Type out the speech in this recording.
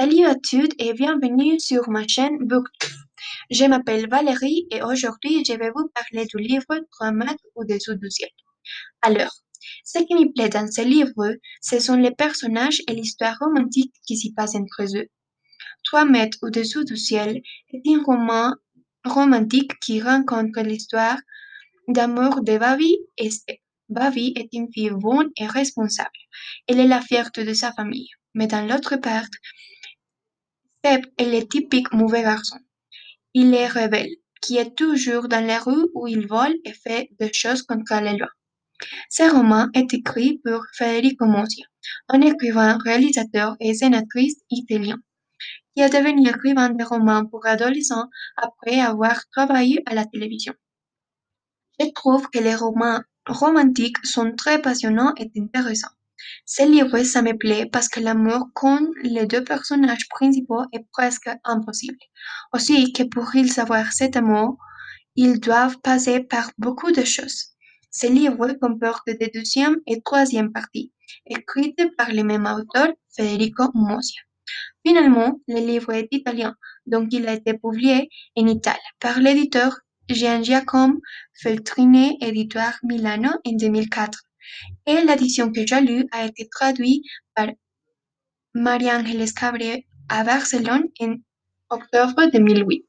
Salut à toutes et bienvenue sur ma chaîne BookTube. Je m'appelle Valérie et aujourd'hui je vais vous parler du livre Trois mètres au-dessous du ciel. Alors, ce qui me plaît dans ce livre, ce sont les personnages et l'histoire romantique qui s'y passe entre eux. Trois mètres au-dessous du ciel est un roman romantique qui rencontre l'histoire d'amour de Bavi et Step. Bavi est une fille bonne et responsable. Elle est la fierté de sa famille. Mais dans l'autre part, Step est le typique mauvais garçon. Il est rebelle, qui est toujours dans les rues où il vole et fait des choses contre les lois. Ce roman est écrit par Federico Mosia, un écrivain, réalisateur et scénariste italien, qui est devenu écrivain de romans pour adolescents après avoir travaillé à la télévision. Je trouve que les romans romantiques sont très passionnants et intéressants. Ce livre, ça me plaît parce que l'amour qu'ont les deux personnages principaux est presque impossible. Aussi que pour y savoir cet amour, ils doivent passer par beaucoup de choses. Ce livre comporte des deuxième et troisième parties, écrites par le même auteur, Federico Mosia. Finalement, le livre est italien, donc il a été publié en Italie par l'éditeur Gian Giacomo Feltrinelli Éditoire Milano en 2004 et l'édition que j'ai lue a été traduite par María Ángeles Cabré à Barcelone en octobre 2008.